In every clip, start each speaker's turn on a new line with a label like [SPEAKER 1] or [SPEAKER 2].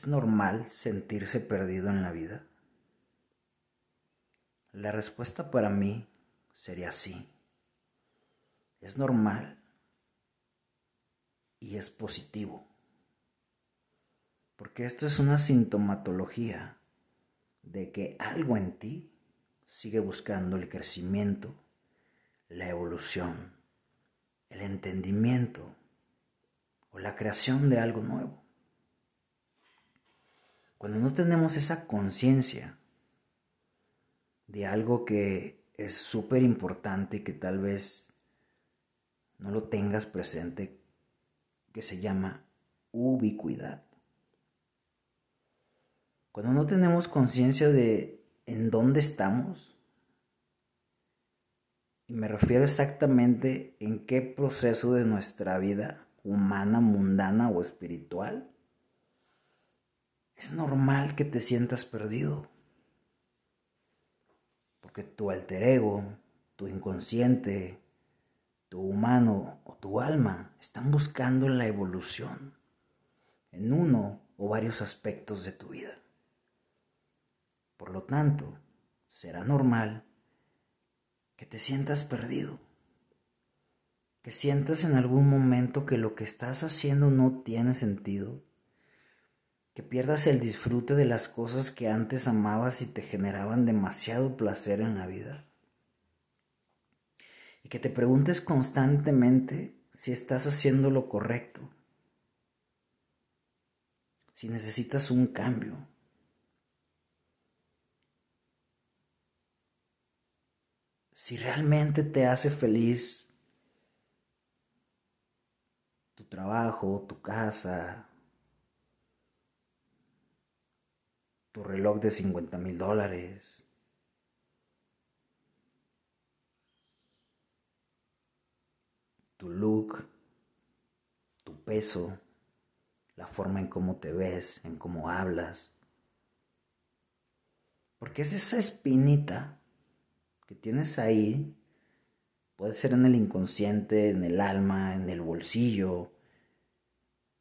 [SPEAKER 1] ¿Es normal sentirse perdido en la vida? La respuesta para mí sería sí. Es normal y es positivo. Porque esto es una sintomatología de que algo en ti sigue buscando el crecimiento, la evolución, el entendimiento o la creación de algo nuevo. Cuando no tenemos esa conciencia de algo que es súper importante que tal vez no lo tengas presente, que se llama ubicuidad. Cuando no tenemos conciencia de en dónde estamos, y me refiero exactamente en qué proceso de nuestra vida humana, mundana o espiritual, es normal que te sientas perdido. Porque tu alter ego, tu inconsciente, tu humano o tu alma están buscando la evolución en uno o varios aspectos de tu vida. Por lo tanto, será normal que te sientas perdido, que sientas en algún momento que lo que estás haciendo no tiene sentido que pierdas el disfrute de las cosas que antes amabas y te generaban demasiado placer en la vida. Y que te preguntes constantemente si estás haciendo lo correcto, si necesitas un cambio. Si realmente te hace feliz tu trabajo, tu casa, tu reloj de 50 mil dólares. Tu look, tu peso, la forma en cómo te ves, en cómo hablas. Porque es esa espinita que tienes ahí, puede ser en el inconsciente, en el alma, en el bolsillo,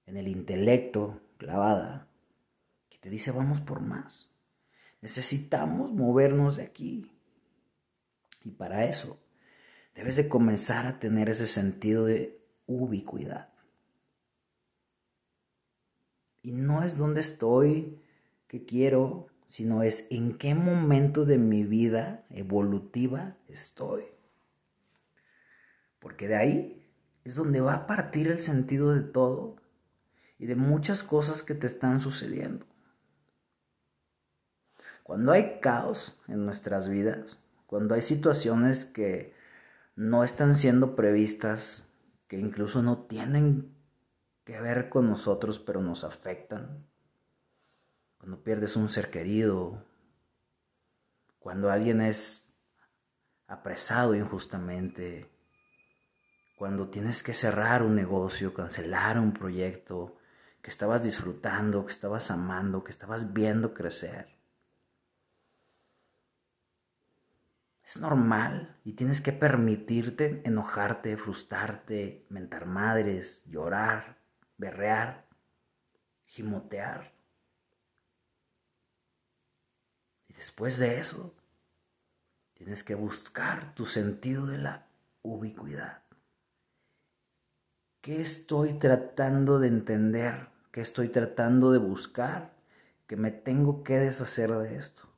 [SPEAKER 1] en el intelecto, clavada te dice vamos por más. Necesitamos movernos de aquí. Y para eso debes de comenzar a tener ese sentido de ubicuidad. Y no es donde estoy, qué quiero, sino es en qué momento de mi vida evolutiva estoy. Porque de ahí es donde va a partir el sentido de todo y de muchas cosas que te están sucediendo. Cuando hay caos en nuestras vidas, cuando hay situaciones que no están siendo previstas, que incluso no tienen que ver con nosotros, pero nos afectan, cuando pierdes un ser querido, cuando alguien es apresado injustamente, cuando tienes que cerrar un negocio, cancelar un proyecto que estabas disfrutando, que estabas amando, que estabas viendo crecer. Es normal y tienes que permitirte enojarte, frustrarte, mentar madres, llorar, berrear, gimotear. Y después de eso, tienes que buscar tu sentido de la ubicuidad. ¿Qué estoy tratando de entender? ¿Qué estoy tratando de buscar? Que me tengo que deshacer de esto.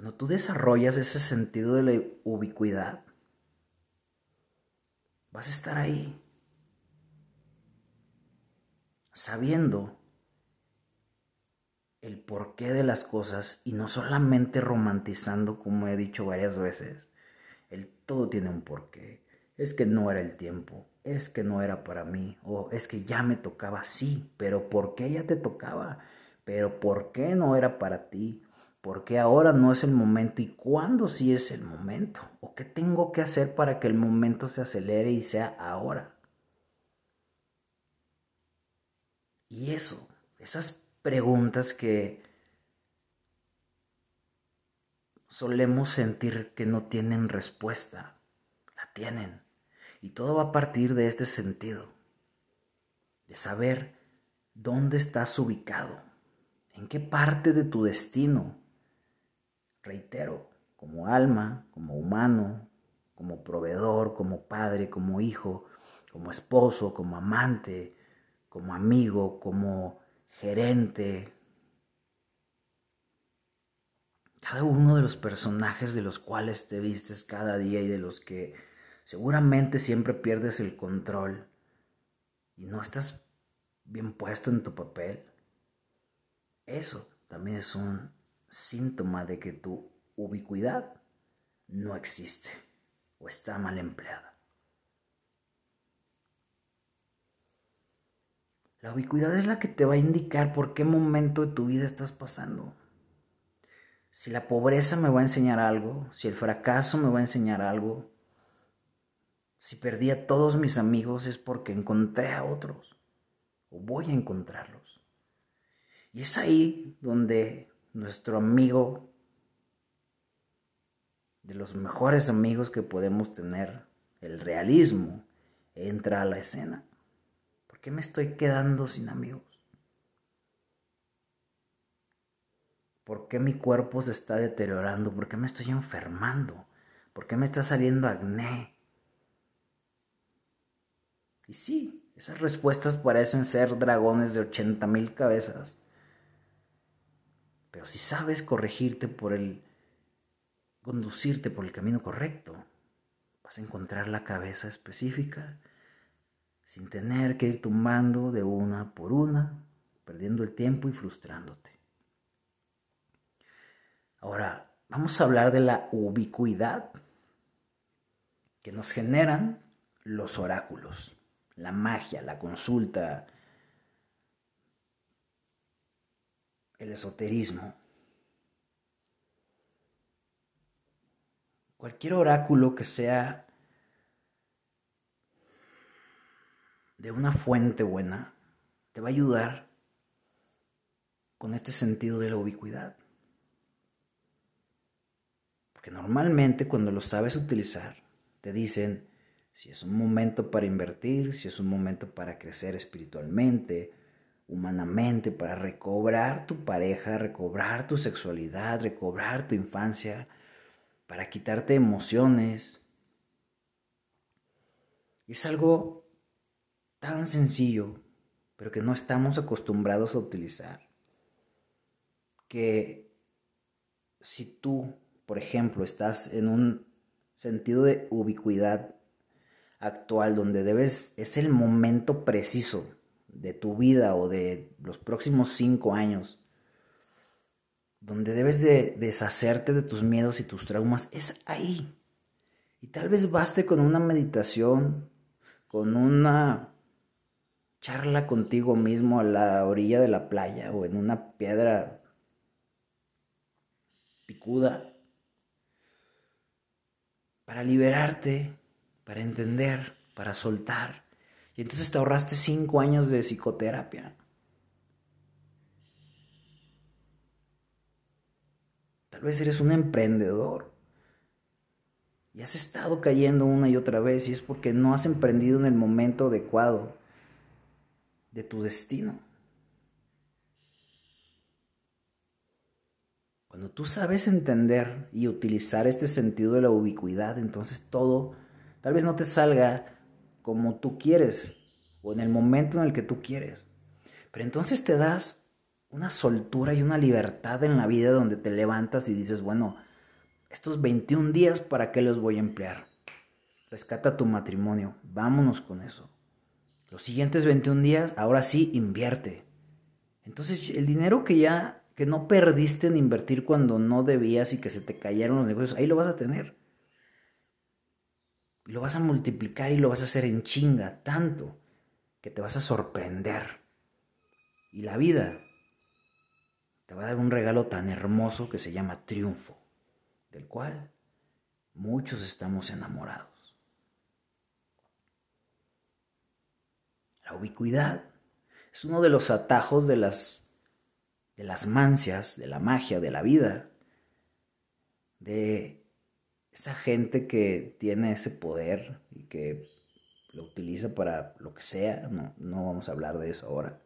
[SPEAKER 1] Cuando tú desarrollas ese sentido de la ubicuidad, vas a estar ahí, sabiendo el porqué de las cosas y no solamente romantizando, como he dicho varias veces, el todo tiene un porqué. Es que no era el tiempo, es que no era para mí, o es que ya me tocaba, sí, pero ¿por qué ya te tocaba? Pero ¿por qué no era para ti? ¿Por qué ahora no es el momento y cuándo sí es el momento? ¿O qué tengo que hacer para que el momento se acelere y sea ahora? Y eso, esas preguntas que solemos sentir que no tienen respuesta, la tienen. Y todo va a partir de este sentido. de saber dónde estás ubicado, en qué parte de tu destino. Reitero, como alma, como humano, como proveedor, como padre, como hijo, como esposo, como amante, como amigo, como gerente. Cada uno de los personajes de los cuales te vistes cada día y de los que seguramente siempre pierdes el control y no estás bien puesto en tu papel, eso también es un síntoma de que tu ubicuidad no existe o está mal empleada. La ubicuidad es la que te va a indicar por qué momento de tu vida estás pasando. Si la pobreza me va a enseñar algo, si el fracaso me va a enseñar algo, si perdí a todos mis amigos es porque encontré a otros o voy a encontrarlos. Y es ahí donde nuestro amigo, de los mejores amigos que podemos tener, el realismo, entra a la escena. ¿Por qué me estoy quedando sin amigos? ¿Por qué mi cuerpo se está deteriorando? ¿Por qué me estoy enfermando? ¿Por qué me está saliendo acné? Y sí, esas respuestas parecen ser dragones de 80 mil cabezas. Pero si sabes corregirte por el, conducirte por el camino correcto, vas a encontrar la cabeza específica sin tener que ir tumbando de una por una, perdiendo el tiempo y frustrándote. Ahora, vamos a hablar de la ubicuidad que nos generan los oráculos la magia, la consulta, el esoterismo. Cualquier oráculo que sea de una fuente buena te va a ayudar con este sentido de la ubicuidad. Porque normalmente cuando lo sabes utilizar, te dicen, si es un momento para invertir, si es un momento para crecer espiritualmente, humanamente, para recobrar tu pareja, recobrar tu sexualidad, recobrar tu infancia, para quitarte emociones. Es algo tan sencillo, pero que no estamos acostumbrados a utilizar. Que si tú, por ejemplo, estás en un sentido de ubicuidad actual donde debes, es el momento preciso de tu vida o de los próximos cinco años, donde debes de deshacerte de tus miedos y tus traumas, es ahí. Y tal vez baste con una meditación, con una charla contigo mismo a la orilla de la playa o en una piedra picuda para liberarte para entender, para soltar. Y entonces te ahorraste cinco años de psicoterapia. Tal vez eres un emprendedor y has estado cayendo una y otra vez y es porque no has emprendido en el momento adecuado de tu destino. Cuando tú sabes entender y utilizar este sentido de la ubicuidad, entonces todo Tal vez no te salga como tú quieres o en el momento en el que tú quieres. Pero entonces te das una soltura y una libertad en la vida donde te levantas y dices, bueno, estos 21 días, ¿para qué los voy a emplear? Rescata tu matrimonio, vámonos con eso. Los siguientes 21 días, ahora sí, invierte. Entonces, el dinero que ya, que no perdiste en invertir cuando no debías y que se te cayeron los negocios, ahí lo vas a tener. Y lo vas a multiplicar y lo vas a hacer en chinga, tanto que te vas a sorprender. Y la vida te va a dar un regalo tan hermoso que se llama triunfo, del cual muchos estamos enamorados. La ubicuidad es uno de los atajos de las, de las mancias, de la magia, de la vida, de esa gente que tiene ese poder y que lo utiliza para lo que sea, no, no vamos a hablar de eso ahora,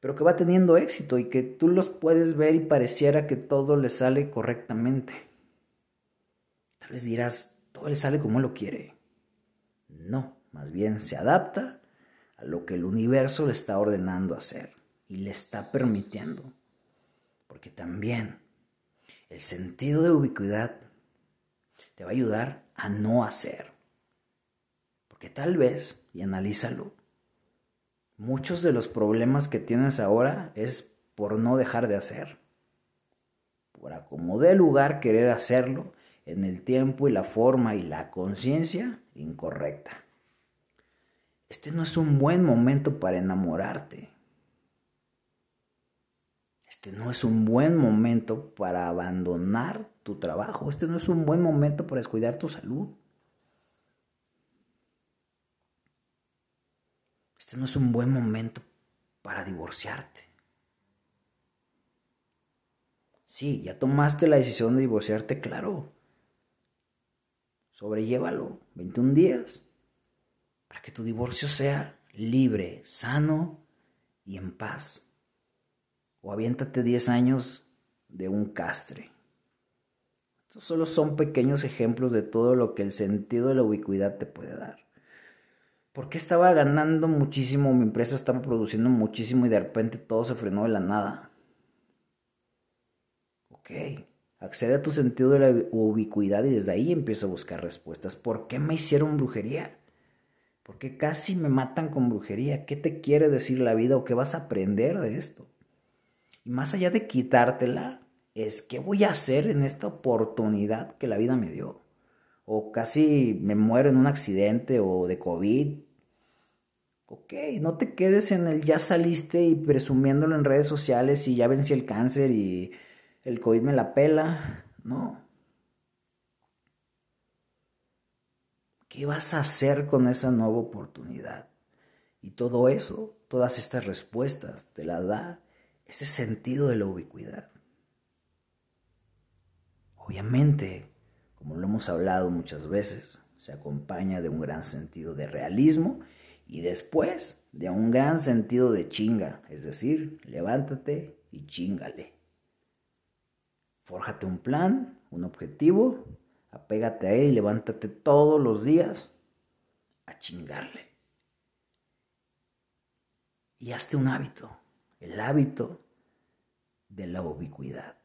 [SPEAKER 1] pero que va teniendo éxito y que tú los puedes ver y pareciera que todo le sale correctamente. Tal vez dirás, todo le sale como lo quiere. No, más bien se adapta a lo que el universo le está ordenando hacer y le está permitiendo. Porque también el sentido de ubicuidad te va a ayudar a no hacer. Porque tal vez, y analízalo, muchos de los problemas que tienes ahora es por no dejar de hacer. Por acomodar lugar querer hacerlo en el tiempo y la forma y la conciencia incorrecta. Este no es un buen momento para enamorarte. Este no es un buen momento para abandonar tu trabajo. Este no es un buen momento para descuidar tu salud. Este no es un buen momento para divorciarte. Sí, ya tomaste la decisión de divorciarte, claro. Sobrellévalo 21 días para que tu divorcio sea libre, sano y en paz. O aviéntate 10 años de un castre. Estos solo son pequeños ejemplos de todo lo que el sentido de la ubicuidad te puede dar. Porque estaba ganando muchísimo, mi empresa estaba produciendo muchísimo y de repente todo se frenó de la nada. Ok, Accede a tu sentido de la ubicuidad y desde ahí empieza a buscar respuestas. ¿Por qué me hicieron brujería? ¿Por qué casi me matan con brujería? ¿Qué te quiere decir la vida o qué vas a aprender de esto? Y más allá de quitártela, es qué voy a hacer en esta oportunidad que la vida me dio. O casi me muero en un accidente o de COVID. Ok, no te quedes en el ya saliste y presumiéndolo en redes sociales y ya vencí el cáncer y el COVID me la pela. No. ¿Qué vas a hacer con esa nueva oportunidad? Y todo eso, todas estas respuestas, te las da ese sentido de la ubicuidad. Obviamente, como lo hemos hablado muchas veces, se acompaña de un gran sentido de realismo y después de un gran sentido de chinga, es decir, levántate y chingale. Fórjate un plan, un objetivo, apégate a él y levántate todos los días a chingarle. Y hazte un hábito, el hábito de la ubicuidad.